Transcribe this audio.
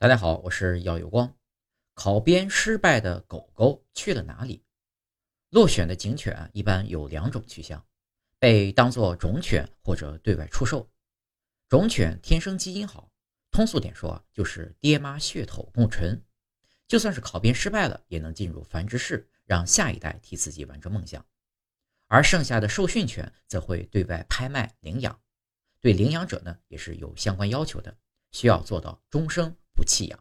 大家好，我是耀有光。考编失败的狗狗去了哪里？落选的警犬一般有两种去向：被当作种犬或者对外出售。种犬天生基因好，通俗点说就是爹妈血统共纯，就算是考编失败了，也能进入繁殖室，让下一代替自己完成梦想。而剩下的受训犬则会对外拍卖领养，对领养者呢也是有相关要求的，需要做到终生。不弃养。